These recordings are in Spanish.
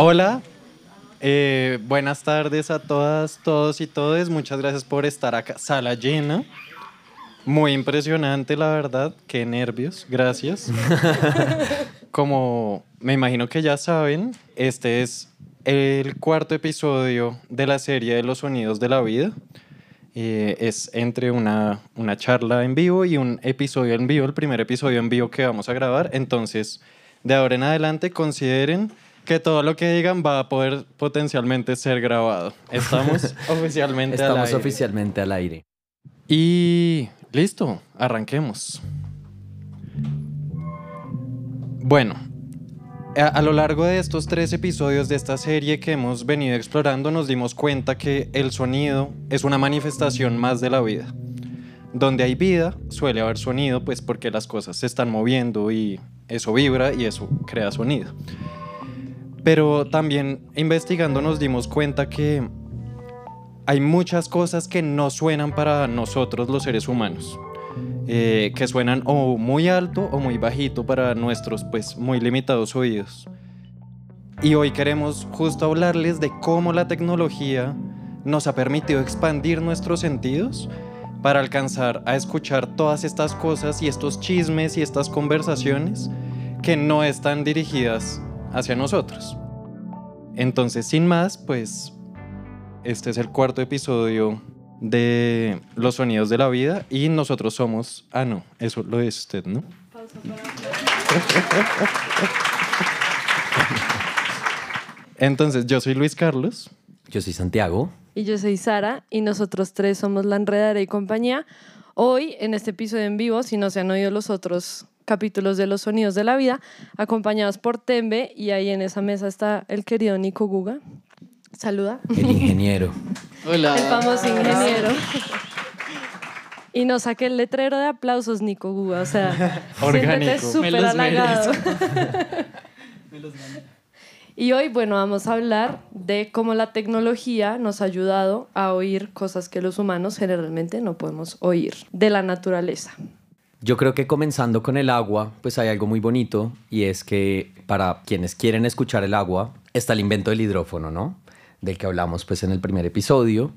Hola, eh, buenas tardes a todas, todos y todes. Muchas gracias por estar acá. Sala llena. Muy impresionante, la verdad. Qué nervios. Gracias. Como me imagino que ya saben, este es el cuarto episodio de la serie de los sonidos de la vida. Eh, es entre una, una charla en vivo y un episodio en vivo, el primer episodio en vivo que vamos a grabar. Entonces, de ahora en adelante, consideren que todo lo que digan va a poder potencialmente ser grabado. Estamos oficialmente al Estamos aire. oficialmente al aire. Y listo, arranquemos. Bueno, a, a lo largo de estos tres episodios de esta serie que hemos venido explorando nos dimos cuenta que el sonido es una manifestación más de la vida. Donde hay vida suele haber sonido, pues porque las cosas se están moviendo y eso vibra y eso crea sonido. Pero también investigando nos dimos cuenta que hay muchas cosas que no suenan para nosotros los seres humanos. eh, que suenan o muy alto o muy bajito para nuestros pues muy limitados oídos. Y hoy queremos justo hablarles de cómo la tecnología nos ha permitido expandir nuestros sentidos para alcanzar a escuchar todas estas cosas y estos chismes y estas conversaciones que no están dirigidas hacia nosotros. Entonces, sin más, pues este es el cuarto episodio de Los Sonidos de la Vida y nosotros somos... Ah, no, eso lo es usted, ¿no? Entonces, yo soy Luis Carlos. Yo soy Santiago. Y yo soy Sara y nosotros tres somos La Enredadera y compañía. Hoy, en este episodio en vivo, si no se han oído los otros capítulos de Los Sonidos de la Vida, acompañados por Tembe y ahí en esa mesa está el querido Nico Guga. Saluda. El ingeniero. El famoso ingeniero. Y nos saqué el letrero de aplausos, Nico Guga. O sea, siéntete súper Me los halagado. Y hoy, bueno, vamos a hablar de cómo la tecnología nos ha ayudado a oír cosas que los humanos generalmente no podemos oír de la naturaleza. Yo creo que comenzando con el agua, pues hay algo muy bonito y es que para quienes quieren escuchar el agua, está el invento del hidrófono, ¿no? Del que hablamos pues en el primer episodio.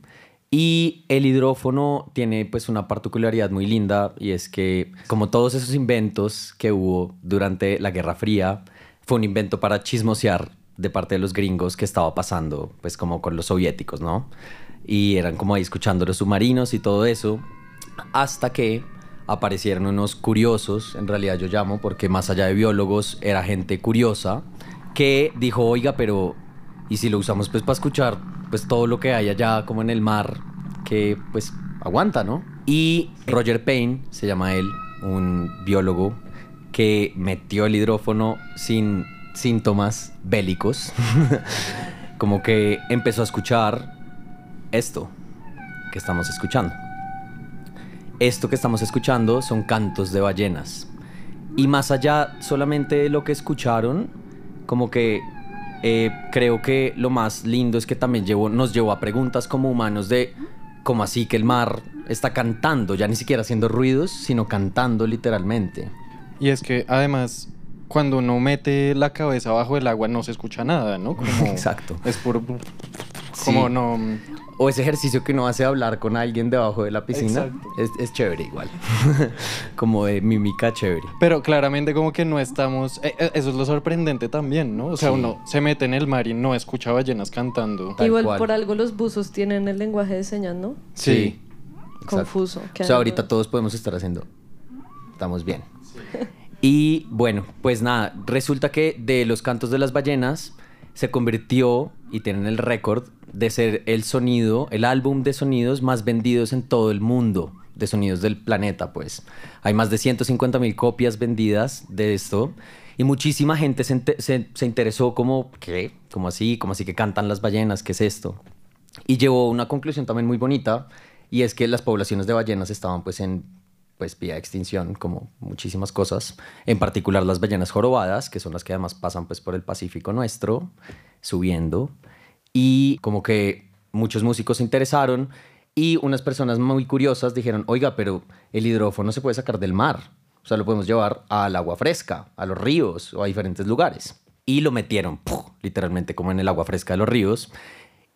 Y el hidrófono tiene pues una particularidad muy linda y es que como todos esos inventos que hubo durante la Guerra Fría, fue un invento para chismosear de parte de los gringos que estaba pasando pues como con los soviéticos, ¿no? Y eran como ahí escuchando los submarinos y todo eso, hasta que aparecieron unos curiosos, en realidad yo llamo, porque más allá de biólogos era gente curiosa, que dijo, oiga, pero ¿y si lo usamos pues para escuchar pues todo lo que hay allá como en el mar, que pues aguanta, ¿no? Y Roger Payne, se llama él, un biólogo que metió el hidrófono sin síntomas bélicos, como que empezó a escuchar esto que estamos escuchando. Esto que estamos escuchando son cantos de ballenas. Y más allá solamente de lo que escucharon, como que eh, creo que lo más lindo es que también llevó, nos llevó a preguntas como humanos de cómo así que el mar está cantando, ya ni siquiera haciendo ruidos, sino cantando literalmente. Y es que además, cuando uno mete la cabeza bajo el agua no se escucha nada, ¿no? Como Exacto. Es puro... Como Sí. no... O ese ejercicio que uno hace de hablar con alguien debajo de la piscina. Exacto. Es, es chévere igual. como de mímica chévere. Pero claramente como que no estamos... eh, eh, eso es lo sorprendente también, ¿no? O sea, Sí. uno se mete en el mar y no escucha ballenas cantando. Tal Igual cual. por algo los buzos tienen el lenguaje de señas, ¿no? Sí. Confuso. O sea, ahorita todos podemos estar haciendo. Estamos bien. Y bueno, pues nada, resulta que de los cantos de las ballenas se convirtió y tienen el récord de ser el sonido, el álbum de sonidos más vendidos en todo el mundo, de sonidos del planeta, pues. Hay más de 150 mil copias vendidas de esto y muchísima gente se, se interesó como, ¿qué? ¿Cómo así? ¿Cómo así que cantan las ballenas? ¿Qué es esto? Y llevó una conclusión también muy bonita y es que las poblaciones de ballenas estaban pues en pues vía extinción como muchísimas cosas, en particular las ballenas jorobadas, que son las que además pasan pues por el Pacífico nuestro, subiendo. Y como que muchos músicos se interesaron y unas personas muy curiosas dijeron, "Oiga, pero el hidrófono se puede sacar del mar, o sea, lo podemos llevar al agua fresca, a los ríos o a diferentes lugares." y lo metieron, literalmente como en el agua fresca de los ríos,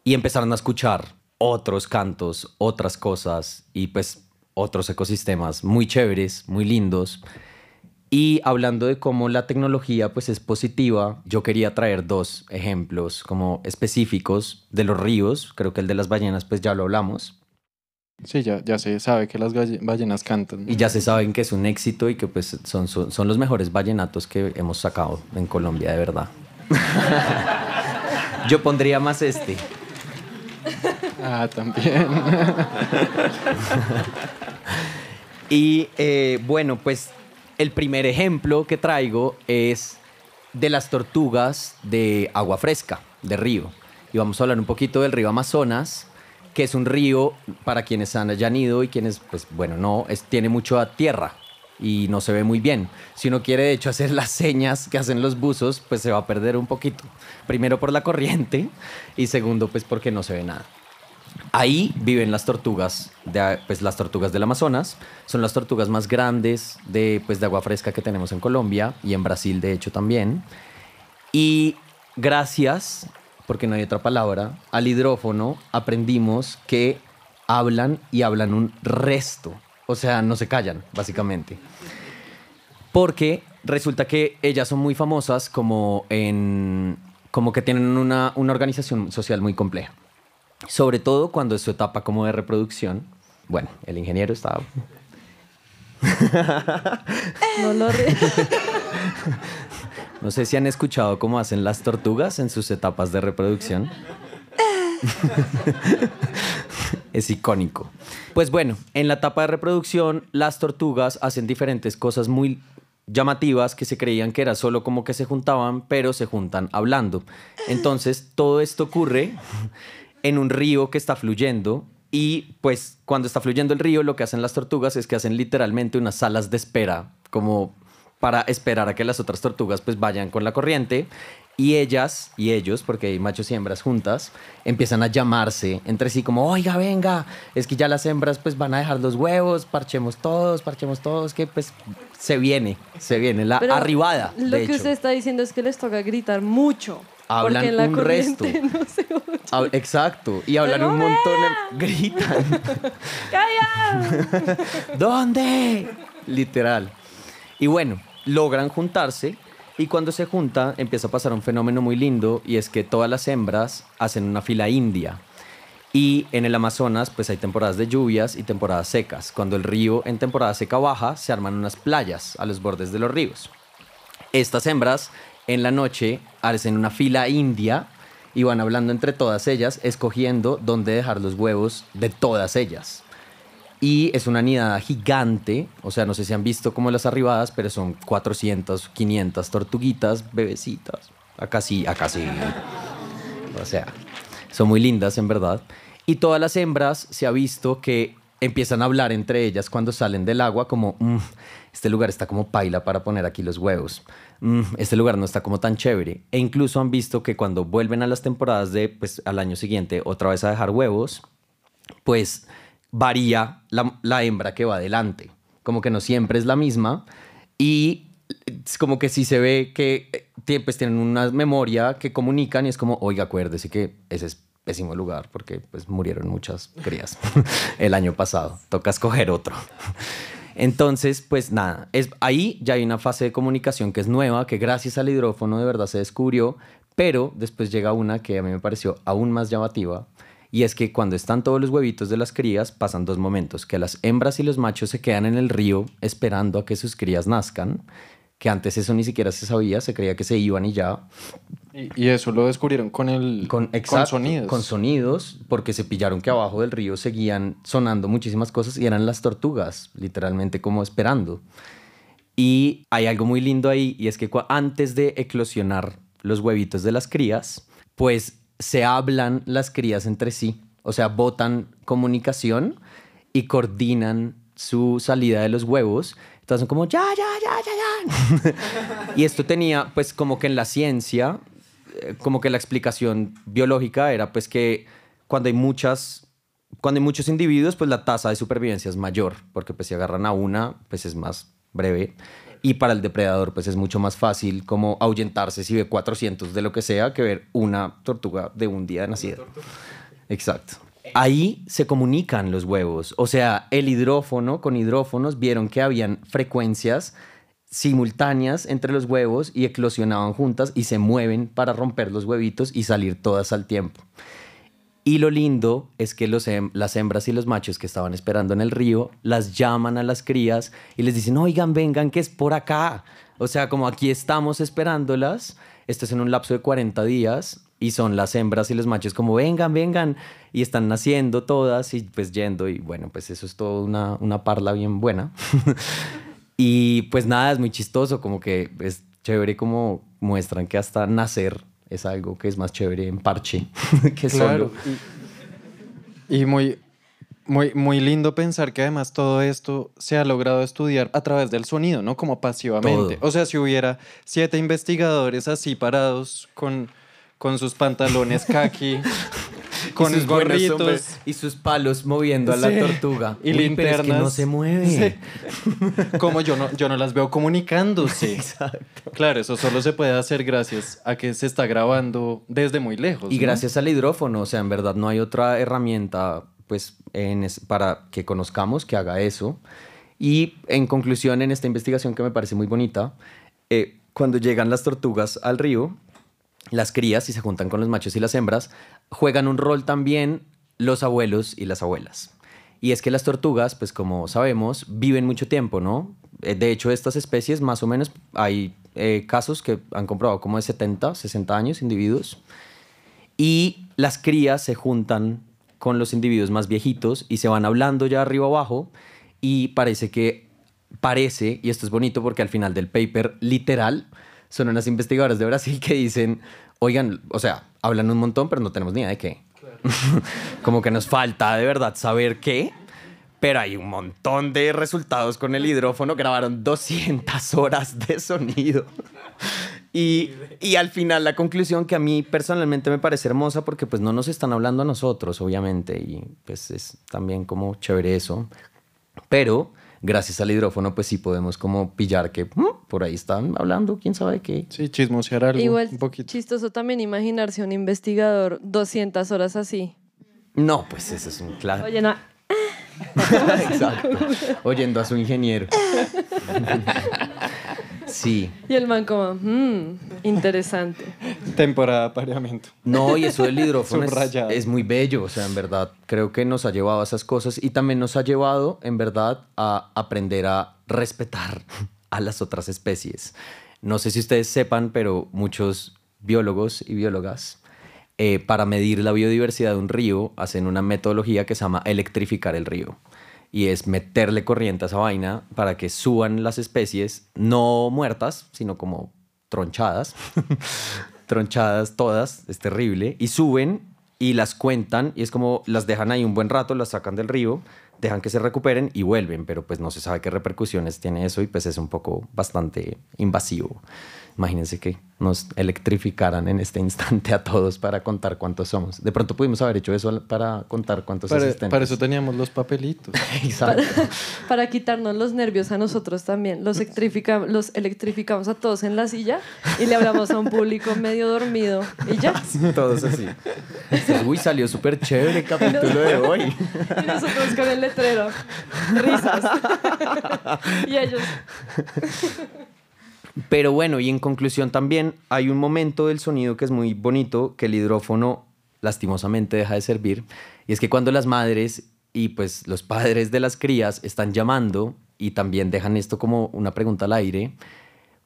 y empezaron a escuchar otros cantos, otras cosas y pues otros ecosistemas muy chéveres, muy lindos. Y hablando de cómo la tecnología pues es positiva, yo quería traer dos ejemplos como específicos de los ríos, creo que el de las ballenas pues ya lo hablamos, Sí, ya, ya se sabe que las ballenas cantan. y ya se saben que es un éxito y que pues son, son, son los mejores vallenatos que hemos sacado en Colombia, de verdad. yo pondría más este. Ah, también. Y eh, bueno, pues el primer ejemplo que traigo es de las tortugas de agua fresca, de río. Y vamos a hablar un poquito del río Amazonas, que es un río para quienes han hayan ido y quienes, pues bueno, no, es, tiene mucha tierra y no se ve muy bien. Si uno quiere, de hecho, hacer las señas que hacen los buzos, pues se va a perder un poquito. Primero por la corriente y segundo, pues porque no se ve nada. Ahí viven las tortugas, pues las tortugas del Amazonas. Son las tortugas más grandes de, pues, de agua fresca que tenemos en Colombia y en Brasil, de hecho, también. Y gracias, porque no hay otra palabra, al hidrófono aprendimos que hablan y hablan un resto. O sea, no se callan, básicamente. Porque resulta que ellas son muy famosas como en como que tienen una, una organización social muy compleja. Sobre todo cuando es su etapa como de reproducción. Bueno, el ingeniero estaba... No lo re- No sé si han escuchado cómo hacen las tortugas en sus etapas de reproducción. es icónico. Pues bueno, en la etapa de reproducción, las tortugas hacen diferentes cosas muy llamativas que se creían que era solo como que se juntaban, pero se juntan hablando. Entonces, todo esto ocurre en un río que está fluyendo y pues cuando está fluyendo el río lo que hacen las tortugas es que hacen literalmente unas salas de espera como para esperar a que las otras tortugas pues vayan con la corriente y ellas y ellos, porque hay machos y hembras juntas, empiezan a llamarse entre sí como, oiga, venga, es que ya las hembras pues van a dejar los huevos, parchemos todos, parchemos todos, que pues se viene, se viene la Pero arribada. Lo de que hecho. usted está diciendo es que les toca gritar mucho. Hablan en la un resto. no se oye. Hab- Exacto, y hablan un montón, gritan. ¡Calla! ¿Dónde? Literal. Y bueno, logran juntarse y cuando se juntan empieza a pasar un fenómeno muy lindo y es que todas las hembras hacen una fila india. Y en el Amazonas pues hay temporadas de lluvias y temporadas secas. Cuando el río en temporada seca baja, se arman unas playas a los bordes de los ríos. Estas hembras en la noche hacen una fila india y van hablando entre todas ellas, escogiendo dónde dejar los huevos de todas ellas. Y es una nidada gigante, o sea, no sé si han visto como las arribadas, pero son 400, 500 tortuguitas, bebecitas. Acá sí, acá sí. O sea, son muy lindas en verdad. Y todas las hembras se ha visto que empiezan a hablar entre ellas cuando salen del agua como, "Mm, este lugar está como paila para poner aquí los huevos. Mm, este lugar no está como tan chévere. E incluso han visto que cuando vuelven a las temporadas de, pues, al año siguiente, otra vez a dejar huevos, pues varía la, la hembra que va adelante. Como que no siempre es la misma. Y es como que sí se ve que eh, pues, tienen una memoria que comunican y es como, oiga, acuérdese que ese es pésimo lugar porque pues murieron muchas crías el año pasado. Toca escoger otro. Entonces, pues nada, es, ahí ya hay una fase de comunicación que es nueva, que gracias al hidrófono de verdad se descubrió, pero después llega una que a mí me pareció aún más llamativa, y es que cuando están todos los huevitos de las crías pasan dos momentos, que las hembras y los machos se quedan en el río esperando a que sus crías nazcan, que antes eso ni siquiera se sabía, se creía que se iban y ya, Y, y eso lo descubrieron con el con, con exacto, sonidos. Con sonidos, porque se pillaron que abajo del río seguían sonando muchísimas cosas y eran las tortugas, literalmente como esperando. Y hay algo muy lindo ahí, y es que antes de eclosionar los huevitos de las crías, pues se hablan las crías entre sí, o sea, botan comunicación y coordinan su salida de los huevos. Entonces son como, ya, ya, ya, ya, ya. y esto tenía, pues como que en la ciencia, eh, como que la explicación biológica era pues que cuando hay muchas cuando hay muchos individuos pues la tasa de supervivencia es mayor porque pues si agarran a una pues es más breve Y para el depredador, pues es mucho más fácil como ahuyentarse si ve 400 de lo que sea que ver una tortuga de un día de nacida. Exacto. Ahí se comunican los huevos. O sea, el hidrófono con hidrófonos vieron que habían frecuencias simultáneas entre los huevos y eclosionaban juntas y se mueven para romper los huevitos y salir todas al tiempo. Y lo lindo es que las hembras y los machos que estaban esperando en el río las llaman a las crías y les dicen, oigan, vengan, que es por acá. O sea, como aquí estamos esperándolas, esto es en un lapso de 40 días y son las hembras y los machos como, vengan, vengan, y están naciendo todas y pues yendo y bueno, pues eso es todo una, una parla bien buena. y pues nada, es muy chistoso, como que es chévere como muestran que hasta nacer es algo que es más chévere en parche que Claro. solo. Y, y muy, muy, muy lindo pensar que además todo esto se ha logrado estudiar a través del sonido, ¿no? Como pasivamente. Todo. O sea, si hubiera siete investigadores así parados con, con sus pantalones khaki, con y sus gorritos. y sus palos moviendo a la Sí. tortuga. Y Uy, pero es que no linternas. se mueve. Como yo no, yo no las veo comunicándose. Claro, eso solo se puede hacer gracias a que se está grabando desde muy lejos. Y ¿no? gracias al hidrófono, o sea, en verdad no hay otra herramienta pues en es- para que conozcamos que haga eso. Y en conclusión, en esta investigación que me parece muy bonita, eh, cuando llegan las tortugas al río, las crías y se juntan con los machos y las hembras, juegan un rol también los abuelos y las abuelas. Y es que las tortugas, pues como sabemos, viven mucho tiempo, ¿no? Eh, De hecho, estas especies, más o menos, hay eh, casos que han comprobado como de 70, 60 años, individuos. Y las crías se juntan con los individuos más viejitos y se van hablando ya arriba abajo y parece que, parece, y esto es bonito porque al final del paper, literal, son unas investigadoras de Brasil que dicen, oigan, o sea, hablan un montón, pero no tenemos ni idea de qué. Como que nos falta de verdad saber qué. Pero hay un montón de resultados con el hidrófono. Grabaron 200 horas de sonido. Y, y al final la conclusión que a mí personalmente me parece hermosa porque pues no nos están hablando a nosotros, obviamente. Y pues es también como chévere eso. Pero gracias al hidrófono pues sí podemos como pillar que mm, por ahí están hablando, quién sabe qué. Sí, chismosear algo Igual un poquito. chistoso también imaginarse un investigador 200 horas así. No, pues eso es un claro. Oye, no, Exacto. Oyendo a su ingeniero. Sí. y el man como, "Mm, interesante. Temporada de apareamiento. No, y eso del hidrófono es muy bello, o sea, en verdad, creo que nos ha llevado a esas cosas y también nos ha llevado, en verdad, a aprender a respetar a las otras especies. No sé si ustedes sepan, pero muchos biólogos y biólogas, eh, para medir la biodiversidad de un río, hacen una metodología que se llama electrificar el río. Y es meterle corriente a esa vaina para que suban las especies, no muertas, sino como tronchadas. tronchadas todas, es terrible, y suben y las cuentan y es como las dejan ahí un buen rato, las sacan del río, dejan que se recuperen y vuelven, pero pues no se sabe qué repercusiones tiene eso y pues es un poco bastante invasivo. Imagínense que nos electrificaran en este instante a todos para contar cuántos somos. De pronto pudimos haber hecho eso para contar cuántos Para, asistentes. para eso teníamos los papelitos. Exacto. Para quitarnos los nervios a nosotros también. Los, electrifica- los electrificamos a todos en la silla y le hablamos a un público medio dormido. Y ya. Todos así. Uy, salió súper chévere el capítulo de hoy. Y nosotros con el letrero. Risas. y ellos. Pero bueno, y en conclusión también hay un momento del sonido que es muy bonito, que el hidrófono lastimosamente deja de servir, y es que cuando las madres y pues los padres de las crías están llamando y también dejan esto como una pregunta al aire,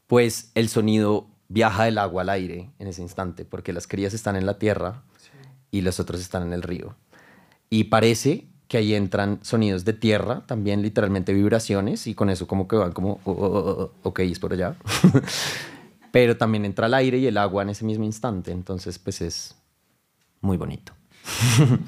pues el sonido viaja del agua al aire en ese instante, porque las crías están en la tierra y los otros están en el río. Y parece que ahí entran sonidos de tierra, también literalmente vibraciones, y con eso como que van como, oh, oh, oh, oh, ok, es por allá. Pero también entra el aire y el agua en ese mismo instante, entonces pues es muy bonito.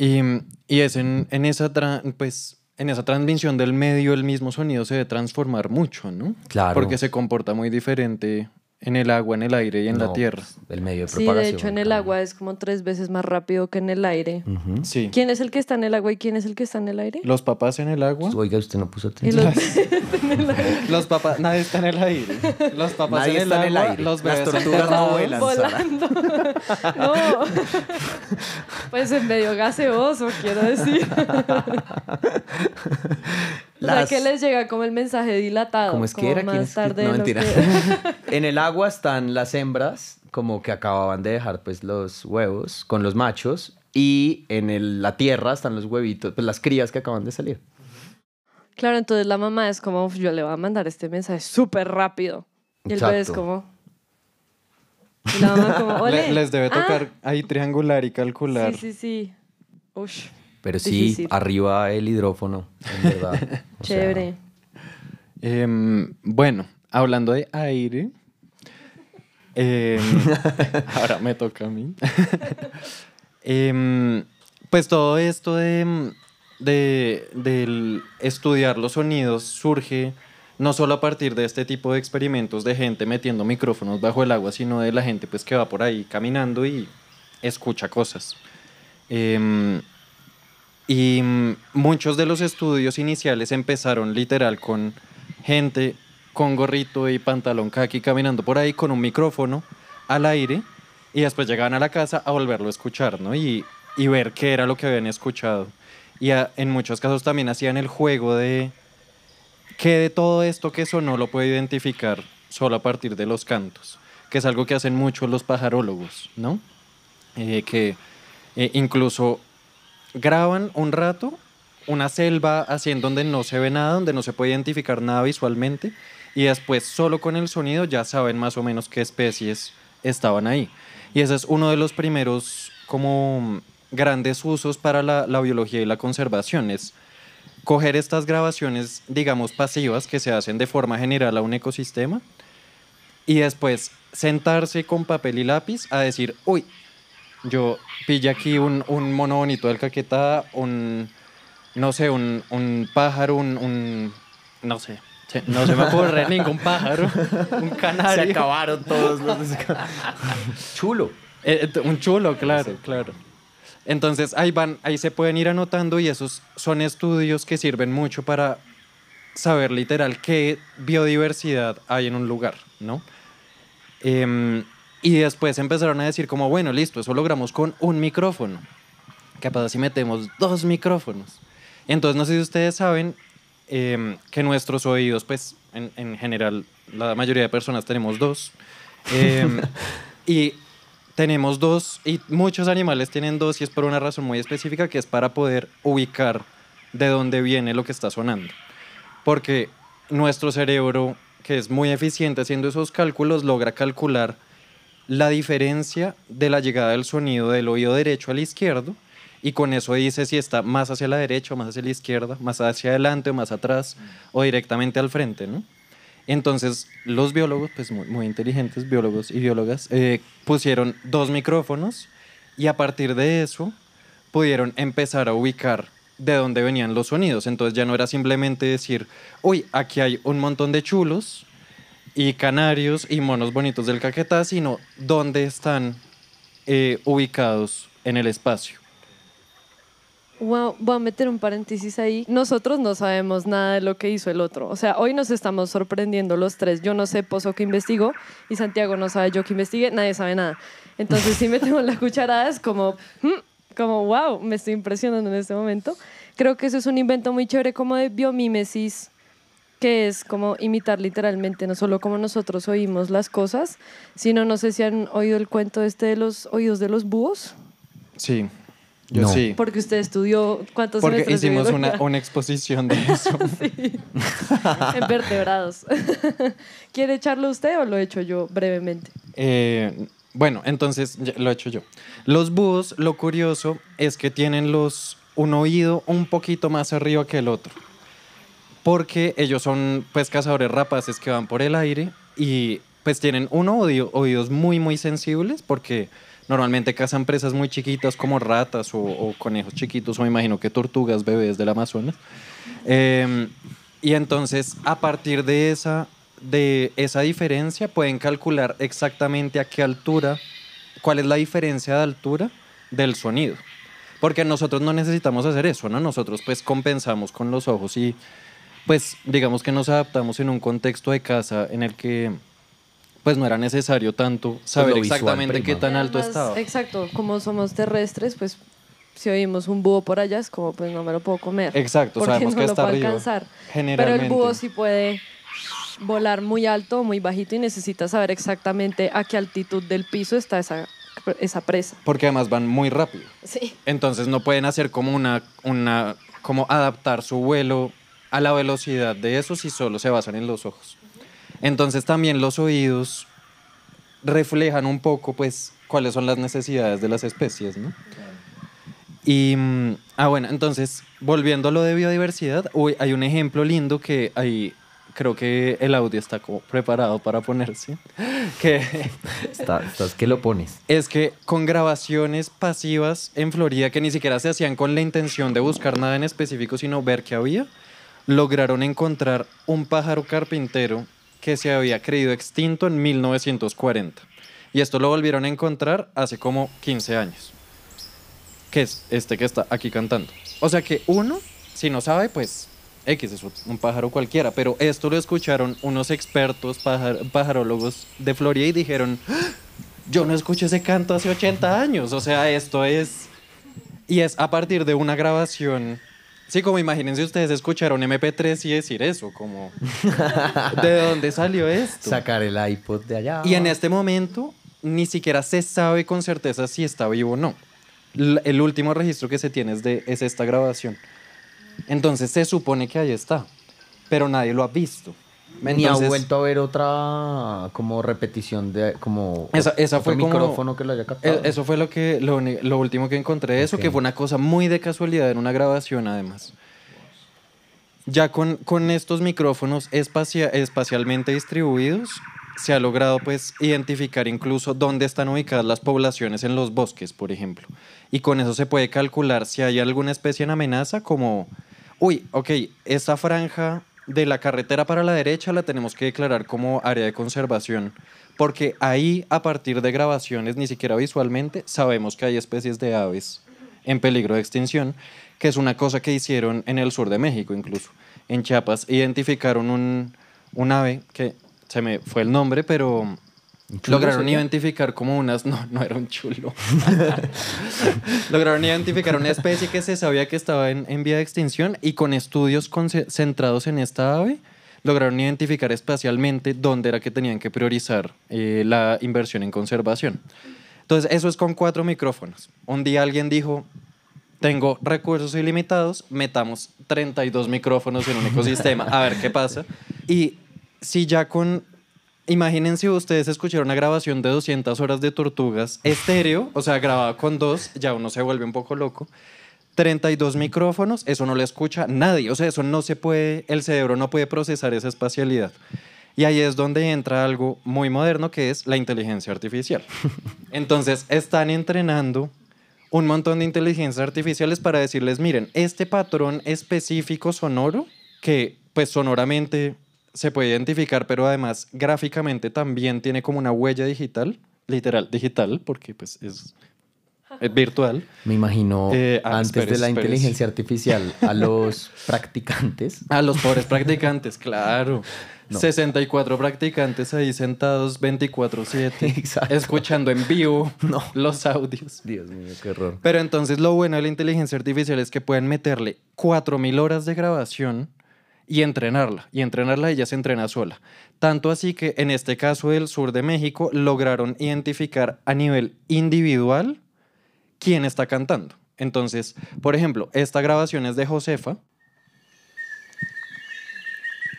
Y, y es en, en esa pues, en esa transmisión del medio el mismo sonido se debe transformar mucho, ¿no? Claro. Porque se comporta muy diferente En el agua, en el aire y en la tierra. pues, el medio de Sí, propagación. de hecho en el agua es como tres veces más rápido que en el aire. Sí. ¿Quién es el que está en el agua y quién es el que está en el aire? Los papás en el agua. Oiga, usted no puso atención. los- Los papás, nadie está en el aire. Los papás Nadie en el está en el aire. los Las bebés tortugas no vuelan. volando. no. Pues en medio gaseoso, quiero decir. O sea, Las- que les llega como el mensaje dilatado. ¿Cómo es que como era? ¿Quién Más es que- tarde No, mentira. que- en el agua están las hembras, como que acababan de dejar pues los huevos con los machos. Y en el- la tierra están los huevitos, pues las crías que acaban de salir. Claro, entonces la mamá es como, "Uf, yo le voy a mandar este mensaje súper rápido. Y el bebé es como... Y la mamá como, Le- ole. les debe ah, tocar ahí triangular y calcular. Sí, sí, sí. Ush, Pero sí, Difícil. arriba el hidrófono, en verdad. O sea, chévere. Em, bueno, hablando de aire. em, ahora me toca a mí. Em, pues todo esto de, de- del estudiar los sonidos surge no solo a partir de este tipo de experimentos de gente metiendo micrófonos bajo el agua, sino de la gente pues que va por ahí caminando y escucha cosas. Em, y mm, muchos de los estudios iniciales empezaron literal con gente con gorrito y pantalón kaki caminando por ahí con un micrófono al aire y después llegaban a la casa a volverlo a escuchar, ¿no? Y, y ver qué era lo que habían escuchado. Y en muchos casos también hacían el juego de que de todo esto que sonó lo puede identificar solo a partir de los cantos, que es algo que hacen muchos los pajarólogos, ¿no? Eh, que eh, incluso graban un rato una selva así en donde no se ve nada, donde no se puede identificar nada visualmente y después solo con el sonido ya saben más o menos qué especies estaban ahí. Y ese es uno de los primeros como grandes usos para la, la biología y la conservación, es coger estas grabaciones, digamos, pasivas que se hacen de forma general a un ecosistema y después sentarse con papel y lápiz a decir, uy, yo pillé aquí un, un mono bonito del Caquetá, un, no sé, un, un pájaro, un, un- no sé, no se me ocurre ningún pájaro, un canario. Se acabaron todos los... Chulo. Eh, eh, un chulo, claro, claro. Entonces ahí van, ahí se pueden ir anotando y esos son estudios que sirven mucho para saber literal qué biodiversidad hay en un lugar, ¿no? Em, y después empezaron a decir como, bueno, listo, eso logramos con un micrófono. ¿Qué pasa si metemos dos micrófonos? Entonces, no sé si ustedes saben em, que nuestros oídos, pues, en, en general, la mayoría de personas tenemos dos. Em, y tenemos dos, y muchos animales tienen dos, y es por una razón muy específica, que es para poder ubicar de dónde viene lo que está sonando. Porque nuestro cerebro, que es muy eficiente haciendo esos cálculos, logra calcular la diferencia de la llegada del sonido del oído derecho al izquierdo y con eso dice si está más hacia la derecha más hacia la izquierda, más hacia adelante o más atrás o directamente al frente, ¿no? Entonces los biólogos, pues muy, muy inteligentes, biólogos y biólogas, eh, pusieron dos micrófonos y a partir de eso pudieron empezar a ubicar de dónde venían los sonidos. Entonces ya no era simplemente decir, uy, aquí hay un montón de chulos y canarios y monos bonitos del Caquetá, sino dónde están eh, ubicados en el espacio. Wow, voy a meter un paréntesis ahí. Nosotros no sabemos nada de lo que hizo el otro. O sea, hoy nos estamos sorprendiendo los tres. Yo no sé Pozo que investigó y Santiago no sabe yo que investigué. Nadie sabe nada. Entonces, si metemos la cucharada es como, hmm, como, wow, me estoy impresionando en este momento. Creo que eso es un invento muy chévere como de biomímesis, que es como imitar literalmente, no solo como nosotros oímos las cosas, sino no sé si han oído el cuento este de los oídos de los búhos. Sí, yo No. sí. Porque usted estudió cuántos Porque hicimos una, una exposición de eso. en vertebrados. ¿Quiere echarlo usted o lo he hecho yo brevemente? Eh, bueno, entonces lo he hecho yo. Los búhos, lo curioso es que tienen los, un oído un poquito más arriba que el otro. Porque ellos son pues cazadores rapaces que van por el aire y pues tienen uno oído- oídos muy muy sensibles porque normalmente cazan presas muy chiquitas como ratas o, o conejos chiquitos o me imagino que tortugas bebés del Amazonas. Eh, y entonces a partir de esa de esa diferencia pueden calcular exactamente a qué altura, cuál es la diferencia de altura del sonido. Porque nosotros no necesitamos hacer eso, ¿no? Nosotros pues compensamos con los ojos y pues digamos que nos adaptamos en un contexto de casa en el que pues no era necesario tanto saber lo visual exactamente qué tan alto Además, estaba. Exacto, como somos terrestres, pues si oímos un búho por allá es como pues no me lo puedo comer. Exacto, porque sabemos no que lo está puedo arriba. alcanzar. Pero el búho sí puede volar muy alto o muy bajito y necesita saber exactamente a qué altitud del piso está esa, esa presa. Porque además van muy rápido. Sí. Entonces no pueden hacer como una, una, como adaptar su vuelo a la velocidad de eso si solo se basan en los ojos. Entonces también los oídos reflejan un poco, pues, cuáles son las necesidades de las especies, ¿no? Y, mm, ah, bueno, entonces, volviendo a lo de biodiversidad, uy, hay un ejemplo lindo que ahí creo que el audio está como preparado para ponerse, que Está- estás que lo pones. es que con grabaciones pasivas en Florida que ni siquiera se hacían con la intención de buscar nada en específico, sino ver qué había, lograron encontrar un pájaro carpintero que se había creído extinto en 1940. Y esto lo volvieron a encontrar hace como 15 años. Que es este que está aquí cantando. O sea que uno, si no sabe, pues X es un pájaro cualquiera. Pero esto lo escucharon unos expertos pájar- pajarólogos de Florida y dijeron, "¡Ah! yo no escuché ese canto hace 80 años. O sea, esto es... Y es a partir de una grabación. Sí, como imagínense ustedes escuchar un MP3 y decir eso, como... ¿De dónde salió esto? Sacar el iPod de allá. Y en este momento ni siquiera se sabe con certeza si está vivo o no. El último registro que se tiene es, de, es esta grabación. Entonces se supone que ahí está, pero nadie lo ha visto. Ni ha Entonces, vuelto a ver otra como repetición de como Esa- esa fue como- micrófono que lo haya captado. Eh, Eso fue lo, que, lo, lo último que encontré de eso, que fue una cosa muy de casualidad en una grabación además. Ya con, con estos micrófonos espacia- espacialmente distribuidos, se ha logrado pues identificar incluso dónde están ubicadas las poblaciones en los bosques, por ejemplo. Y con eso se puede calcular si hay alguna especie en amenaza, como, uy, ok, esta franja de la carretera para la derecha la tenemos que declarar como área de conservación, porque ahí, a partir de grabaciones, ni siquiera visualmente, sabemos que hay especies de aves en peligro de extinción, que es una cosa que hicieron en el sur de México incluso. En Chiapas identificaron un, un ave que se me fue el nombre, pero ¿Un chulo lograron sería? identificar como unas... No, no era un chulo. lograron identificar una especie que se sabía que estaba en, en vía de extinción y con estudios centrados en esta ave, lograron identificar espacialmente dónde era que tenían que priorizar eh, la inversión en conservación. Entonces, eso es con cuatro micrófonos. Un día alguien dijo, tengo recursos ilimitados, metamos 32 micrófonos en un ecosistema, a ver qué pasa. Y si ya con, imagínense ustedes escucharon una grabación de 200 horas de tortugas estéreo, o sea, grabada con dos, ya uno se vuelve un poco loco. 32 micrófonos, eso no le escucha nadie, o sea, eso no se puede, el cerebro no puede procesar esa espacialidad. Y ahí es donde entra algo muy moderno que es la inteligencia artificial. Entonces, están entrenando un montón de inteligencias artificiales para decirles, miren, este patrón específico sonoro, que pues sonoramente se puede identificar, pero además gráficamente también tiene como una huella digital, literal, digital, porque pues es, es virtual. Me imagino Eh, ah, antes de la espérese. inteligencia artificial a los practicantes. A los pobres practicantes, claro. No. 64 practicantes ahí sentados 24/7, Exacto. escuchando en vivo No. los audios. Dios mío, qué horror. Pero entonces lo bueno de la inteligencia artificial es que pueden meterle 4.000 horas de grabación y entrenarla. Y entrenarla ella se entrena sola. Tanto así que en este caso del sur de México lograron identificar a nivel individual quién está cantando. Entonces, por ejemplo, esta grabación es de Josefa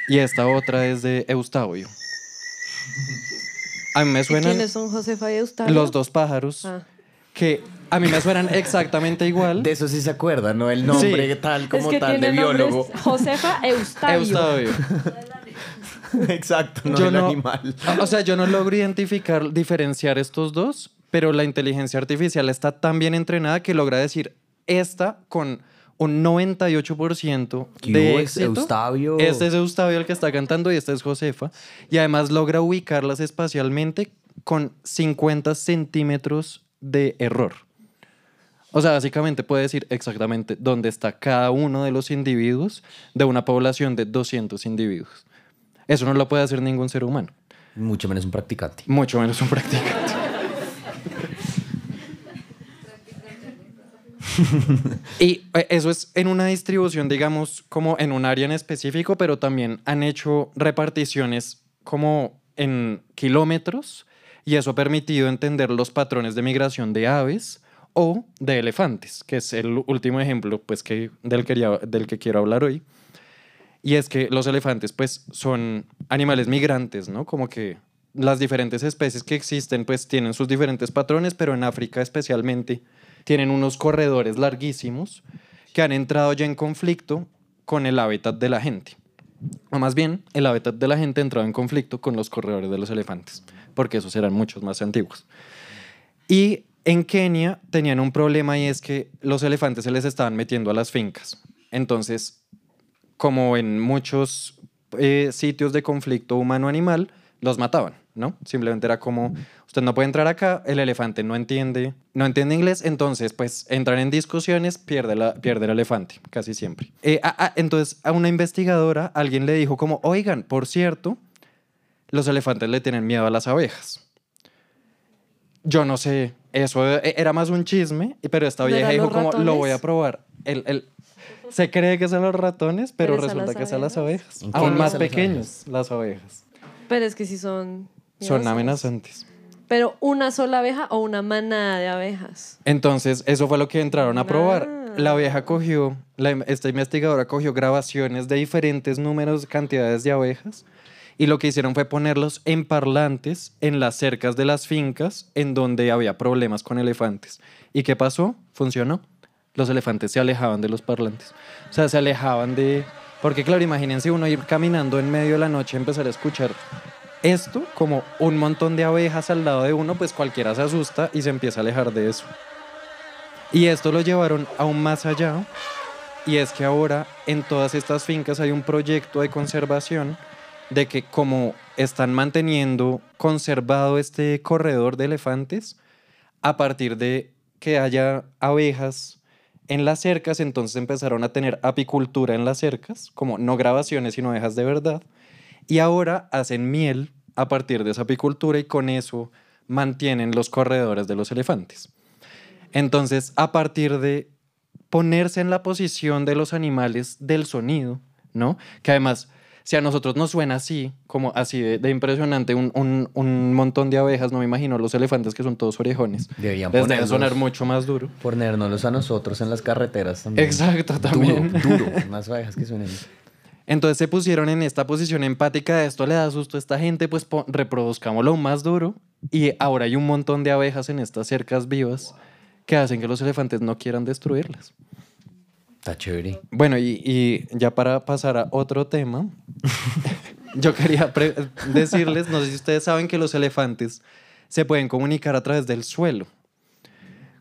y esta otra es de Eustavio. A mí me ¿Y suenan quiénes son Josefa y Eustaquio? los dos pájaros Ah. Que a mí me suenan exactamente igual. De eso sí se acuerda, ¿no? El nombre Sí. tal como es que tal de biólogo. Josefa Eustaquio. Eustavio. Exacto, no Yo el no- animal. O sea, yo no logro identificar, diferenciar estos dos, pero la inteligencia artificial está tan bien entrenada que logra decir esta con un 98% ¿Qué de hubo, éxito. Eustavio? Este es Eustavio el que está cantando y este es Josefa. Y además logra ubicarlas espacialmente con 50 centímetros de error. O sea, básicamente puede decir exactamente dónde está cada uno de los individuos de una población de 200 individuos. Eso no lo puede hacer ningún ser humano, Mucho menos un practicante. mucho menos un practicante. y eh, eso es en una distribución, digamos, como en un área en específico, pero también han hecho reparticiones como en kilómetros y eso ha permitido entender los patrones de migración de aves o de elefantes, que es el último ejemplo pues, que, del, quería- del que quiero hablar hoy. Y es que los elefantes pues son animales migrantes, ¿no? Como que las diferentes especies que existen pues tienen sus diferentes patrones, pero en África especialmente tienen unos corredores larguísimos que han entrado ya en conflicto con el hábitat de la gente. O más bien, el hábitat de la gente ha entrado en conflicto con los corredores de los elefantes, porque esos eran muchos más antiguos. Y en Kenia tenían un problema y es que los elefantes se les estaban metiendo a las fincas. Entonces, como en muchos eh, sitios de conflicto humano-animal, los mataban, ¿no? Simplemente era como, usted no puede entrar acá, el elefante no entiende, no entiende inglés, entonces pues entran en discusiones, pierde, el elefante, casi siempre. Eh, entonces a una investigadora alguien le dijo como, oigan, por cierto, los elefantes le tienen miedo a las abejas. Yo no sé, eso eh, era más un chisme, pero esta ¿No vieja dijo como, lo voy a ratones? probar. El, el- se cree que son los ratones, pero, resulta que son las abejas. ¿En Aún más pequeños, las abejas. Pero es que sí son... Son amenazantes. Pero una sola abeja o una manada de abejas. Entonces, eso fue lo que entraron a probar. Ah. La vieja cogió, la, esta investigadora cogió grabaciones de diferentes números, cantidades de abejas, y lo que hicieron fue ponerlos en parlantes en las cercas de las fincas en donde había problemas con elefantes. ¿Y qué pasó? Funcionó. Los elefantes se alejaban de los parlantes. O sea, se alejaban de... Porque claro, imagínense uno ir caminando en medio de la noche y empezar a escuchar esto como un montón de abejas al lado de uno, pues cualquiera se asusta y se empieza a alejar de eso. Y esto lo llevaron aún más allá, y es que ahora en todas estas fincas hay un proyecto de conservación de que como están manteniendo conservado este corredor de elefantes, a partir de que haya abejas en las cercas, entonces empezaron a tener apicultura en las cercas, como no grabaciones, sino abejas de verdad, y ahora hacen miel a partir de esa apicultura y con eso mantienen los corredores de los elefantes. Entonces, a partir de ponerse en la posición de los animales del sonido, ¿no? Que además, si a nosotros nos suena así, como así de, de impresionante, un, un- un montón de abejas, no me imagino los elefantes que son todos orejones. Deberían Les debe sonar mucho más duro. Ponérnoslos a nosotros en las carreteras también. Exacto, también. Duro, duro. Unas abejas que suenen. Entonces se pusieron en esta posición empática de esto le da susto a esta gente, pues reproduzcámoslo más duro. Y ahora hay un montón de abejas en estas cercas vivas que hacen que los elefantes no quieran destruirlas. Está chévere. Bueno, y, y ya para pasar a otro tema, yo quería decirles, no sé si ustedes saben que los elefantes se pueden comunicar a través del suelo.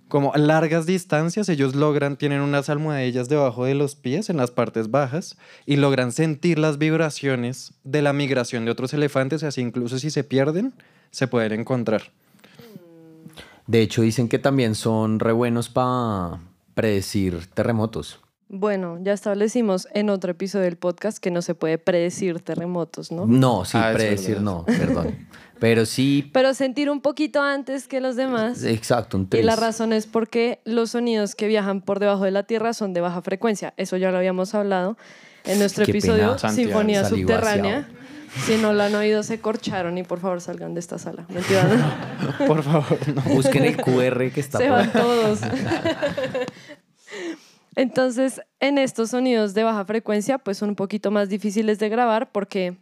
Como a largas distancias, ellos logran, tienen unas almohadillas debajo de los pies en las partes bajas y logran sentir las vibraciones de la migración de otros elefantes, así incluso si se pierden, se pueden encontrar. De hecho, dicen que también son re buenos para predecir terremotos. Bueno, ya establecimos en otro episodio del podcast que no se puede predecir terremotos, ¿no? No, sí, Ah, predecir no, perdón. Pero sí, Pero sentir un poquito antes que los demás. exacto, un Y tris. la razón es porque los sonidos que viajan por debajo de la Tierra son de baja frecuencia. Eso ya lo habíamos hablado en nuestro Qué episodio pena, Sinfonía Subterránea. Si no lo han oído, se corcharon y por favor salgan de esta sala. Mentira, ¿no? Por favor, no. Busquen el QR que está se por van todos. Entonces, en estos sonidos de baja frecuencia, pues son un poquito más difíciles de grabar porque,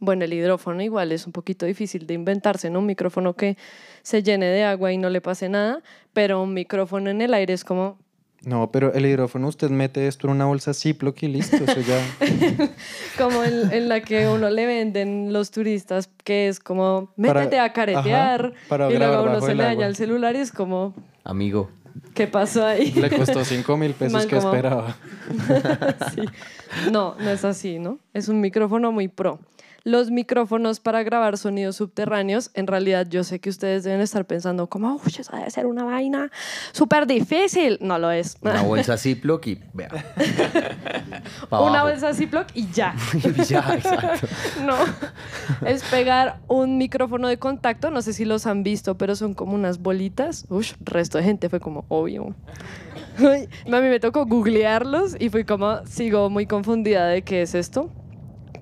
bueno, el hidrófono igual es un poquito difícil de inventarse, ¿no? Un micrófono que se llene de agua y no le pase nada, pero un micrófono en el aire es como, No, pero el hidrófono, usted mete esto en una bolsa Ziploc y listo, eso ya... como en, en la que uno le venden los turistas, que es como, Para- métete a caretear, ajá, para y luego uno se le agua. daña el celular y es como, Amigo, ¿qué ¿Qué pasó ahí? Le costó 5 mil pesos Man, que como- esperaba. Sí. No, no es así, ¿no? Es un micrófono muy pro. Los micrófonos para grabar sonidos subterráneos, en realidad yo sé que ustedes deben estar pensando como, uy, eso debe ser una vaina súper difícil. No lo es. Una bolsa Ziploc y vea. Una bolsa Ziploc y ya. ya, exacto. No. Es pegar un micrófono de contacto, no sé si los han visto, pero son como unas bolitas. Uy, resto de gente fue como, obvio. A mí me tocó googlearlos y fui como, sigo muy confundida de qué es esto.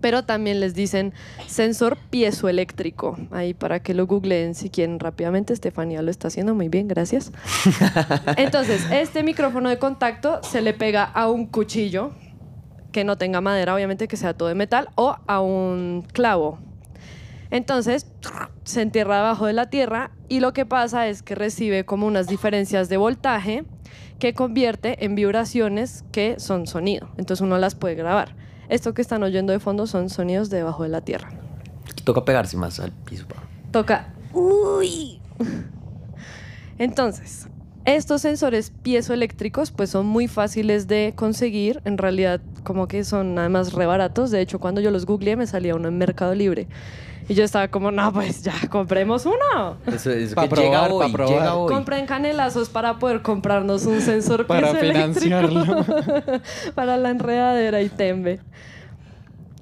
Pero también les dicen sensor piezoeléctrico. Ahí para que lo googleen si quieren rápidamente. Estefanía lo está haciendo muy bien, gracias. Entonces, este micrófono de contacto se le pega a un cuchillo que no tenga madera, obviamente que sea todo de metal, o a un clavo. Entonces, se entierra debajo de la tierra y lo que pasa es que recibe como unas diferencias de voltaje que convierte en vibraciones que son sonido. Entonces uno las puede grabar. Esto que están oyendo de fondo son sonidos debajo de la tierra. Toca pegarse más al piso. pa. Toca. Uy. Entonces, estos sensores piezoeléctricos pues son muy fáciles de conseguir. En realidad, como que son además re baratos. De hecho, cuando yo los googleé me salía uno en Mercado Libre. Y yo estaba como, no, pues ya, compremos uno. Eso es Pa' que llega probar, pa' hoy, probar. llega hoy. Compren canelazos para poder comprarnos un sensor Para financiarlo. para la enredadera y tembe.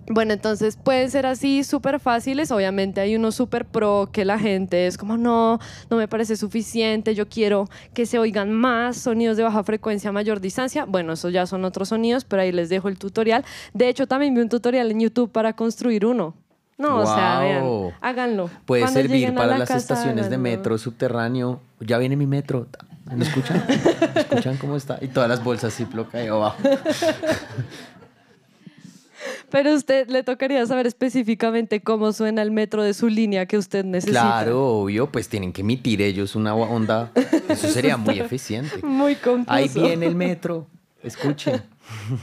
Bueno, entonces pueden ser así súper fáciles. Obviamente hay unos súper pro que la gente es como, no, no me parece suficiente. Yo quiero que se oigan más sonidos de baja frecuencia a mayor distancia. Bueno, esos ya son otros sonidos, pero ahí les dejo el tutorial. De hecho, también vi un tutorial en YouTube para construir uno. No, o sea, vean, háganlo. Puede Cuando servir para la las casa, estaciones de metro subterráneo. Ya viene mi metro. ¿Me escuchan? ¿Me escuchan cómo está? Y todas las bolsas Ziploc ahí abajo. Pero a usted le tocaría saber específicamente cómo suena el metro de su línea que usted necesita. Claro, obvio, pues tienen que emitir ellos una onda. Eso sería muy eficiente. Muy confuso. Ahí viene el metro. Escuchen.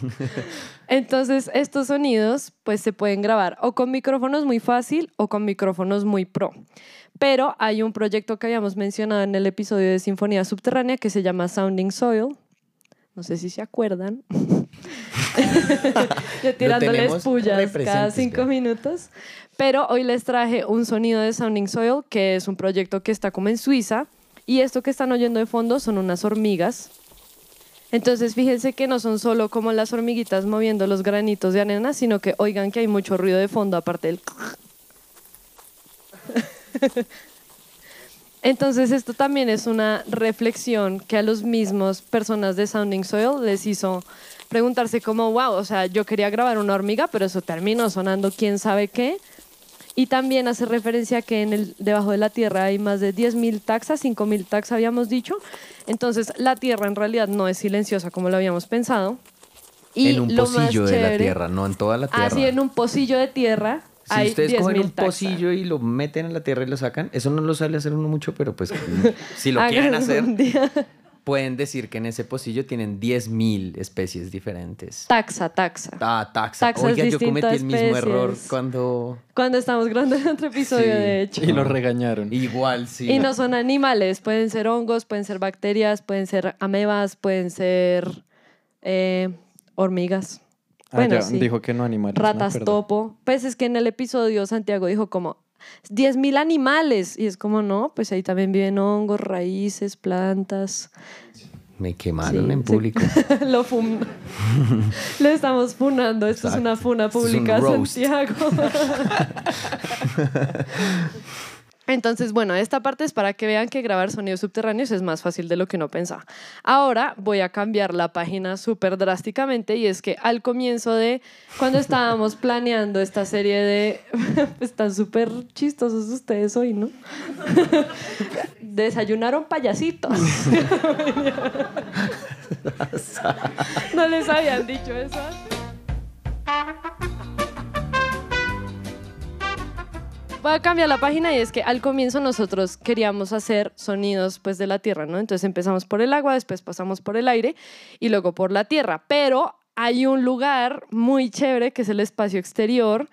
Entonces, estos sonidos pues se pueden grabar o con micrófonos muy fácil o con micrófonos muy pro. Pero hay un proyecto que habíamos mencionado en el episodio de Sinfonía Subterránea que se llama Sounding Soil. No sé si se acuerdan. Yo tirándoles pullas cada cinco minutos. Pero hoy les traje un sonido de Sounding Soil, que es un proyecto que está como en Suiza. Y esto que están oyendo de fondo son unas hormigas. Entonces, fíjense que no son solo como las hormiguitas moviendo los granitos de arena, sino que oigan que hay mucho ruido de fondo aparte del... Entonces, esto también es una reflexión que a los mismos personas de Sounding Soil les hizo preguntarse como, wow, o sea, yo quería grabar una hormiga, pero eso terminó sonando quién sabe qué. Y también hace referencia a que en el, debajo de la Tierra hay más de 10.000 taxas, 5.000 taxas habíamos dicho. Entonces, la Tierra en realidad no es silenciosa como lo habíamos pensado. Y en un lo pocillo de la chévere- tierra, no en toda la tierra. Así en un pocillo de tierra Si hay ustedes cogen 10.000 un taxas. pocillo y lo meten en la tierra y lo sacan, eso no lo sale hacer uno mucho, pero pues si lo quieren hacer. Pueden decir que en ese pocillo tienen 10.000 especies diferentes. Taxa, taxa. Ah, taxa. Taxas Oiga, yo cometí el mismo error cuando... Cuando estamos grabando el otro episodio, Sí. de hecho. Y lo regañaron. Igual, sí. Y no son animales, pueden ser hongos, pueden ser bacterias, pueden ser amebas, pueden ser eh, hormigas. Ah, Bueno, ya, sí. dijo que no animales. Ratas topo. Pues es que en el episodio Santiago dijo como 10.000 animales. Y es como, no, pues ahí también viven hongos, raíces, plantas. Me quemaron Sí, en sí. público. Lo fun... Lo estamos funando. Esto es una funa pública. Santiago. Entonces, bueno, esta parte es para que vean que grabar sonidos subterráneos es más fácil de lo que uno pensaba. Ahora voy a cambiar la página súper drásticamente y es que al comienzo de cuando estábamos planeando esta serie de... Están súper chistosos ustedes hoy, ¿no? Desayunaron payasitos. ¿No les habían dicho eso? Voy a cambiar la página y es que al comienzo nosotros queríamos hacer sonidos pues de la tierra, ¿no? Entonces empezamos por el agua, después pasamos por el aire y luego por la tierra. Pero hay un lugar muy chévere que es el espacio exterior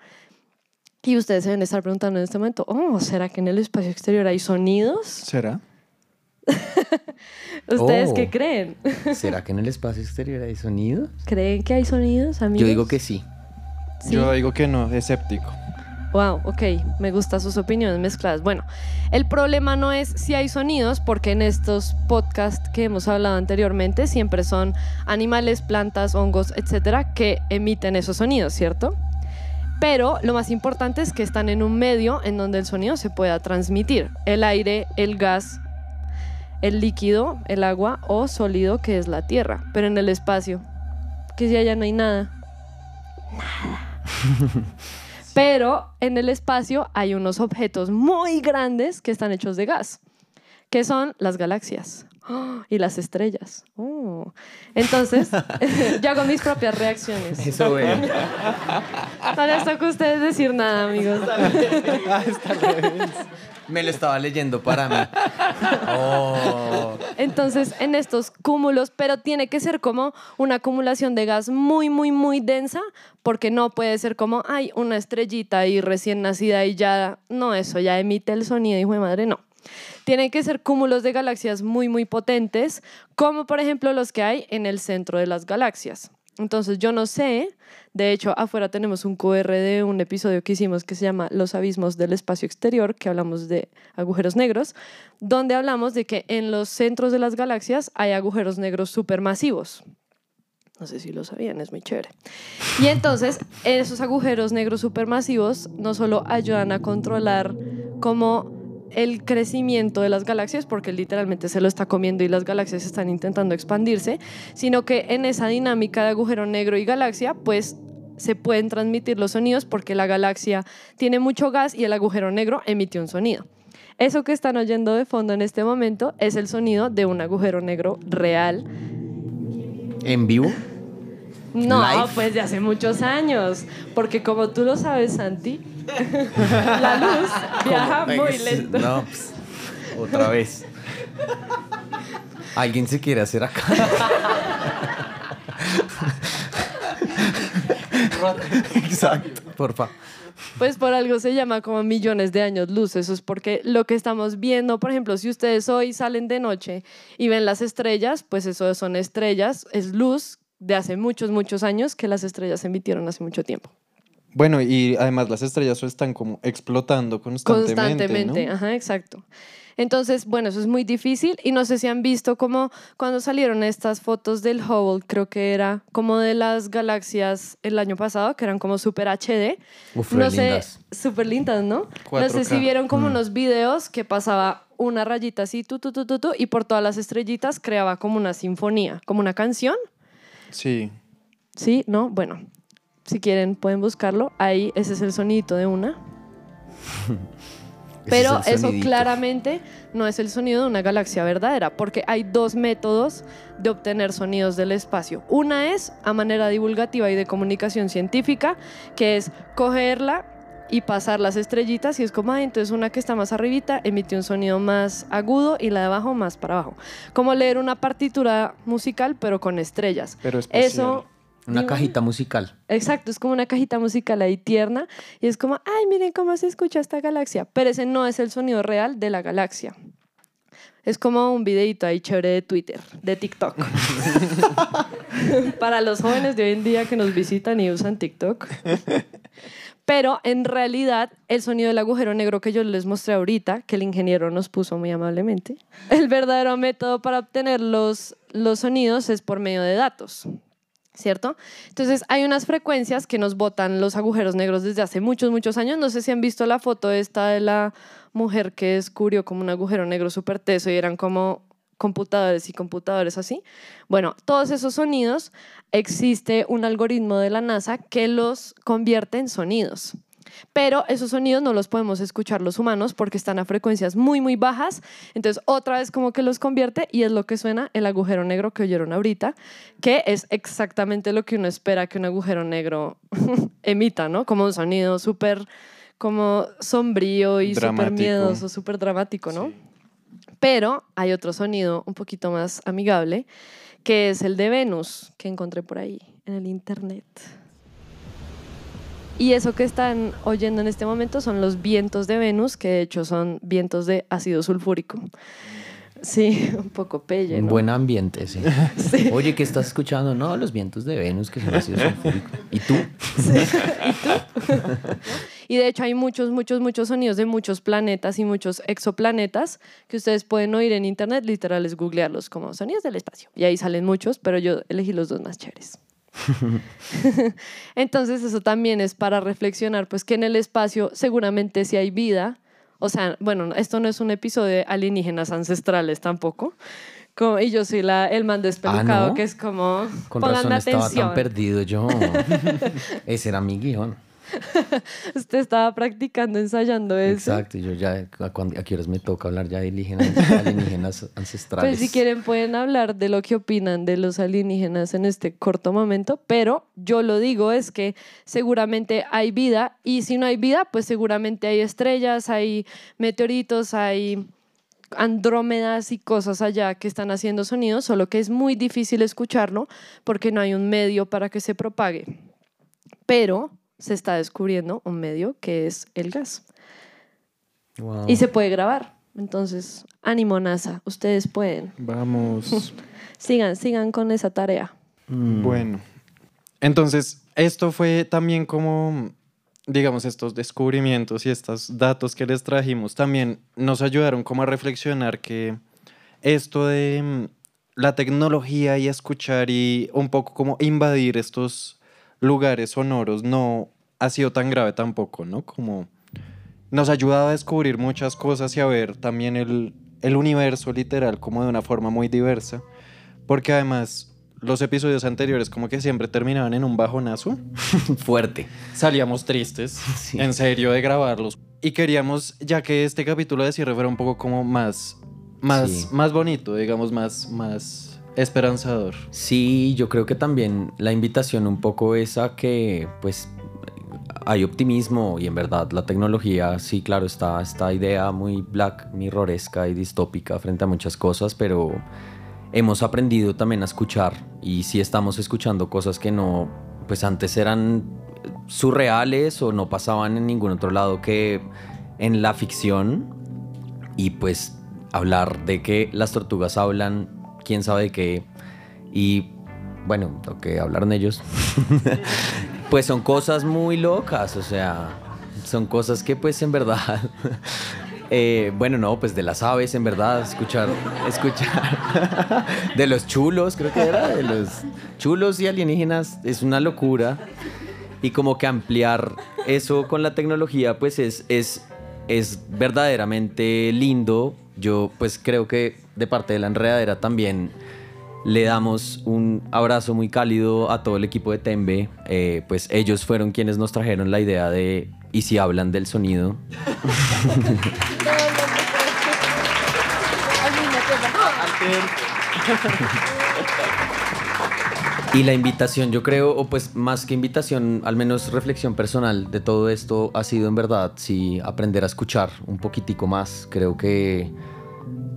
y ustedes se deben estar preguntando en este momento, oh, ¿será que en el espacio exterior hay sonidos? ¿Será? ¿Ustedes Oh. qué creen? ¿Será que en el espacio exterior hay sonidos? ¿Creen que hay sonidos, amigos? Yo digo que sí. Sí. Yo digo que no, escéptico. Wow, ok, me gustan sus opiniones mezcladas. Bueno, el problema no es si hay sonidos, porque en estos podcasts que hemos hablado anteriormente siempre son animales, plantas, hongos, etcétera, que emiten esos sonidos, ¿cierto? Pero lo más importante es que están en un medio en donde el sonido se pueda transmitir. El aire, el gas, el líquido, el agua o sólido que es la tierra. Pero en el espacio, que si allá no hay nada. Pero en el espacio hay unos objetos muy grandes que están hechos de gas, que son las galaxias ¡Oh! y las estrellas. Oh. Entonces, yo hago mis propias reacciones. Eso veo. No les toca a ustedes decir nada, amigos. Me lo estaba leyendo para mí. Oh. Entonces, en estos cúmulos, pero tiene que ser como una acumulación de gas muy, muy, muy densa, porque no puede ser como, ay, una estrellita y recién nacida y ya, no, eso ya emite el sonido, hijo de madre, no. Tienen que ser cúmulos de galaxias muy, muy potentes, como por ejemplo los que hay en el centro de las galaxias. Entonces, yo no sé, de hecho, afuera tenemos un QR de un episodio que hicimos que se llama Los abismos del espacio exterior, que hablamos de agujeros negros, donde hablamos de que en los centros de las galaxias hay agujeros negros supermasivos. No sé si lo sabían, es muy chévere. Y entonces, esos agujeros negros supermasivos no solo ayudan a controlar como el crecimiento de las galaxias, porque literalmente se lo está comiendo y las galaxias están intentando expandirse, sino que en esa dinámica de agujero negro y galaxia, pues se pueden transmitir los sonidos porque la galaxia tiene mucho gas y el agujero negro emite un sonido. Eso que están oyendo de fondo en este momento es el sonido de un agujero negro real. ¿En vivo? No, pues de hace muchos años, porque como tú lo sabes, Santi, la luz viaja ¿Cómo? muy lento. No, pues, otra vez. ¿Alguien se quiere hacer acá? Exacto, porfa. Pues por algo se llama como millones de años luz. Eso es porque lo que estamos viendo, por ejemplo, si ustedes hoy salen de noche y ven las estrellas, pues eso son estrellas, es luz de hace muchos, muchos años que las estrellas emitieron hace mucho tiempo. Bueno, y además las estrellas están como explotando constantemente. Constantemente, ¿no? ajá, exacto. Entonces, bueno, eso es muy difícil y no sé si han visto como cuando salieron estas fotos del Hubble, creo que era como de las galaxias el año pasado, que eran como super HD. Uf, no sé, lindas. súper lindas, ¿no? No sé 4K. si vieron como Mm. unos videos que pasaba una rayita así, tu, tu, tu, tu, tu, y por todas las estrellitas creaba como una sinfonía, como una canción. Sí. ¿Sí? ¿No? Bueno, si quieren pueden buscarlo. Ahí ese es el sonidito de una. Pero es eso claramente no es el sonido de una galaxia verdadera, porque hay dos métodos de obtener sonidos del espacio. Una es a manera divulgativa y de comunicación científica, que es cogerla y pasar las estrellitas y es como, ah, entonces una que está más arribita emite un sonido más agudo y la de abajo más para abajo. Como leer una partitura musical pero con estrellas. Pero. Eso... Una cajita musical. Exacto, es como una cajita musical ahí tierna y es como, ay, miren cómo se escucha esta galaxia, pero ese no es el sonido real de la galaxia. Es como un videito ahí chévere de Twitter, de TikTok. Para los jóvenes de hoy en día que nos visitan y usan TikTok. Pero en realidad, el sonido del agujero negro que yo les mostré ahorita, que el ingeniero nos puso muy amablemente, el verdadero método para obtener los, los sonidos es por medio de datos. ¿Cierto? Entonces hay unas frecuencias que nos botan los agujeros negros desde hace muchos, muchos años. No sé si han visto la foto esta de la mujer que descubrió como un agujero negro súper teso y eran como computadores y computadores así. Bueno, todos esos sonidos, existe un algoritmo de la NASA que los convierte en sonidos. Pero esos sonidos no los podemos escuchar los humanos porque están a frecuencias muy, muy bajas. Entonces, otra vez como que los convierte y es lo que suena el agujero negro que oyeron ahorita, que es exactamente lo que uno espera que un agujero negro emita, ¿no? Como un sonido súper como sombrío y súper miedoso, súper dramático, ¿no? Sí. Pero hay otro sonido un poquito más amigable, que es el de Venus, que encontré por ahí en el internet. Y eso que están oyendo en este momento son los vientos de Venus, que de hecho son vientos de ácido sulfúrico. Sí, un poco pelle, Un ¿no? buen ambiente, sí. Sí. Oye, ¿qué estás escuchando? No, los vientos de Venus, que son así sulfúricos. ¿Y tú? Y de hecho hay muchos, muchos, muchos sonidos de muchos planetas y muchos exoplanetas que ustedes pueden oír en internet, literal es googlearlos como sonidos del espacio. Y ahí salen muchos, pero yo elegí los dos más chéveres. Entonces eso también es para reflexionar, pues que en el espacio seguramente si hay vida, o sea, bueno, esto no es un episodio de alienígenas ancestrales tampoco. Como- y yo soy la, el man despelucado Ah, ¿no? que es como, Con razón estaba atención. tan perdido yo. Ese era mi guion. Usted estaba practicando, ensayando eso. Exacto, yo ya, ¿a, cuándo- a qué horas me toca hablar ya de alienígenas, alienígenas ancestrales? Pues si quieren pueden hablar de lo que opinan de los alienígenas en este corto momento, pero yo lo digo es que seguramente hay vida y si no hay vida, pues seguramente hay estrellas, hay meteoritos, hay andrómedas y cosas allá que están haciendo sonidos, solo que es muy difícil escucharlo porque no hay un medio para que se propague. Pero se está descubriendo un medio que es el gas Wow. y se puede grabar. Entonces, ánimo NASA, ustedes pueden. Vamos. Sigan, sigan con esa tarea. Mm. Bueno, entonces esto fue también como, digamos, estos descubrimientos y estos datos que les trajimos también nos ayudaron como a reflexionar que esto de mm, la tecnología y escuchar y un poco como invadir estos lugares sonoros no ha sido tan grave tampoco, ¿no? Como nos ha ayudado a descubrir muchas cosas y a ver también el, el universo literal como de una forma muy diversa. Porque además los episodios anteriores como que siempre terminaban en un bajonazo. Fuerte. Salíamos tristes, Sí. en serio, de grabarlos. Y queríamos, ya que este capítulo de cierre fuera un poco como más, más, Sí. más bonito, digamos, más, más esperanzador. Sí, yo creo que también la invitación un poco es a que pues hay optimismo y en verdad la tecnología, sí, claro, está esta idea muy black mirroresca y distópica frente a muchas cosas, pero hemos aprendido también a escuchar y sí estamos escuchando cosas que no, pues antes eran surreales o no pasaban en ningún otro lado que en la ficción y pues hablar de que las tortugas hablan, quién sabe qué, y bueno, lo que hablaron ellos, pues son cosas muy locas, o sea, son cosas que pues en verdad, eh, bueno, no, pues de las aves en verdad, escuchar, escuchar, de los chulos, creo que era, de los chulos y alienígenas, es una locura. Y como que ampliar eso con la tecnología, pues es, es, es verdaderamente lindo. Yo pues creo que de parte de la enredadera también le damos un abrazo muy cálido a todo el equipo de Tembe. Eh, pues ellos fueron quienes nos trajeron la idea de ¿y si hablan del sonido? Y la invitación, yo creo, o pues más que invitación, al menos reflexión personal de todo esto ha sido en verdad, sí, aprender a escuchar un poquitico más. Creo que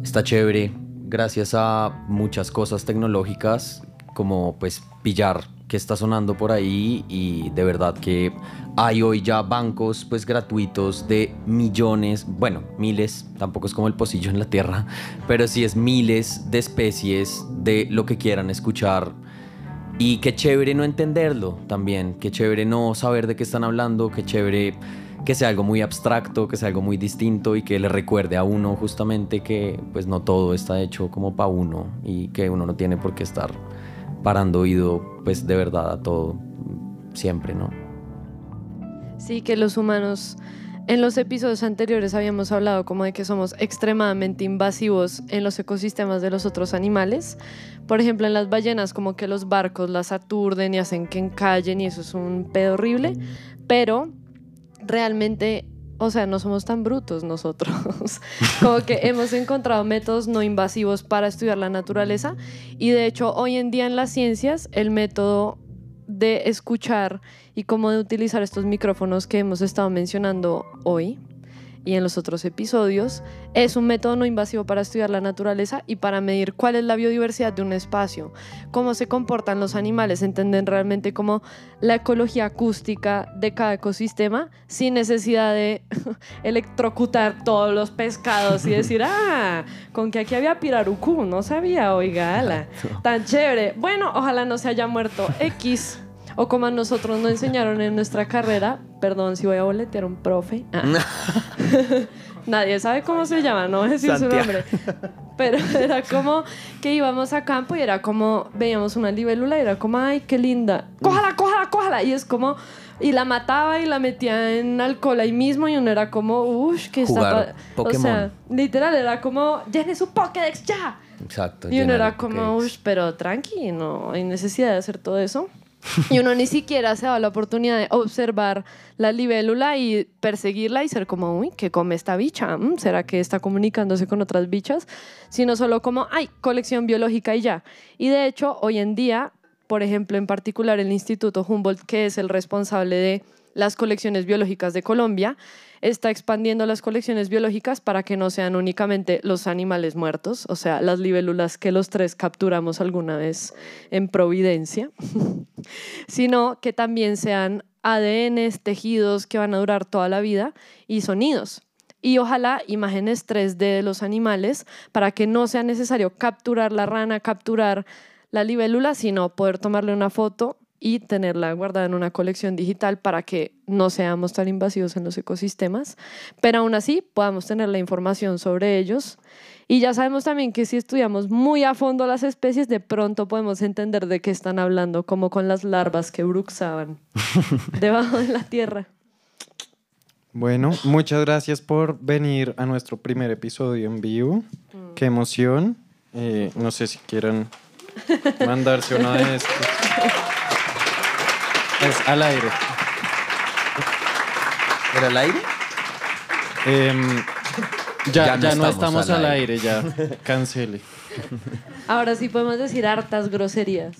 está chévere, gracias a muchas cosas tecnológicas, como pues pillar que está sonando por ahí y de verdad que hay hoy ya bancos pues gratuitos de millones, bueno, miles, tampoco es como el pocillo en la tierra, pero sí es miles de especies de lo que quieran escuchar. Y qué chévere no entenderlo también, qué chévere no saber de qué están hablando, qué chévere que sea algo muy abstracto, que sea algo muy distinto y que le recuerde a uno justamente que pues no todo está hecho como para uno y que uno no tiene por qué estar parando oído pues de verdad a todo siempre, ¿no? Sí, que los humanos en los episodios anteriores habíamos hablado como de que somos extremadamente invasivos en los ecosistemas de los otros animales. Por ejemplo, en las ballenas como que los barcos las aturden y hacen que encallen y eso es un pedo horrible, pero realmente, o sea, no somos tan brutos nosotros. como que hemos encontrado métodos no invasivos para estudiar la naturaleza y de hecho hoy en día en las ciencias el método de escuchar y cómo de utilizar estos micrófonos que hemos estado mencionando hoy y en los otros episodios, es un método no invasivo para estudiar la naturaleza y para medir cuál es la biodiversidad de un espacio, cómo se comportan los animales, entender realmente cómo la ecología acústica de cada ecosistema sin necesidad de electrocutar todos los pescados y decir, ah, con que aquí había pirarucú, no sabía, oiga, ala, tan chévere. Bueno, ojalá no se haya muerto X. O como a nosotros nos enseñaron en nuestra carrera, perdón si voy a boletear un profe. Ah. Nadie sabe cómo se llama, no voy a decir su Santiago. nombre. Pero era como que íbamos a campo y era como, veíamos una libélula y era como, ay, qué linda. Cójala, cójala, cójala. Y es como, y la mataba y la metía en alcohol ahí mismo y uno era como, uff, que está... Jugar pa-". O sea, literal, era como, llene su Pokédex ya. Exacto. Y uno era como, uff, pero tranqui, no hay necesidad de hacer todo eso. Y uno ni siquiera se da la oportunidad de observar la libélula y perseguirla y ser como, uy, ¿qué come esta bicha? Mm, ¿Será que está comunicándose con otras bichas? Sino solo como, ay, colección biológica y ya. Y de hecho, hoy en día, por ejemplo, en particular el Instituto Humboldt, que es el responsable de las colecciones biológicas de Colombia, está expandiendo las colecciones biológicas para que no sean únicamente los animales muertos, o sea, las libélulas que los tres capturamos alguna vez en Providencia, sino que también sean ADNs, tejidos que van a durar toda la vida y sonidos. Y ojalá imágenes 3D de los animales para que no sea necesario capturar la rana, capturar la libélula, sino poder tomarle una foto y tenerla guardada en una colección digital para que no seamos tan invasivos en los ecosistemas, pero aún así podamos tener la información sobre ellos. Y ya sabemos también que si estudiamos muy a fondo las especies, de pronto podemos entender de qué están hablando, como con las larvas que bruxaban debajo de la tierra. Bueno, muchas gracias por venir a nuestro primer episodio en vivo. Qué emoción. Eh, no sé si quieran mandarse uno de estos. Es al aire. ¿Era el aire? Em, ya, ya, no, estamos, al aire. aire, ya. Cancele. Ahora sí podemos decir hartas groserías.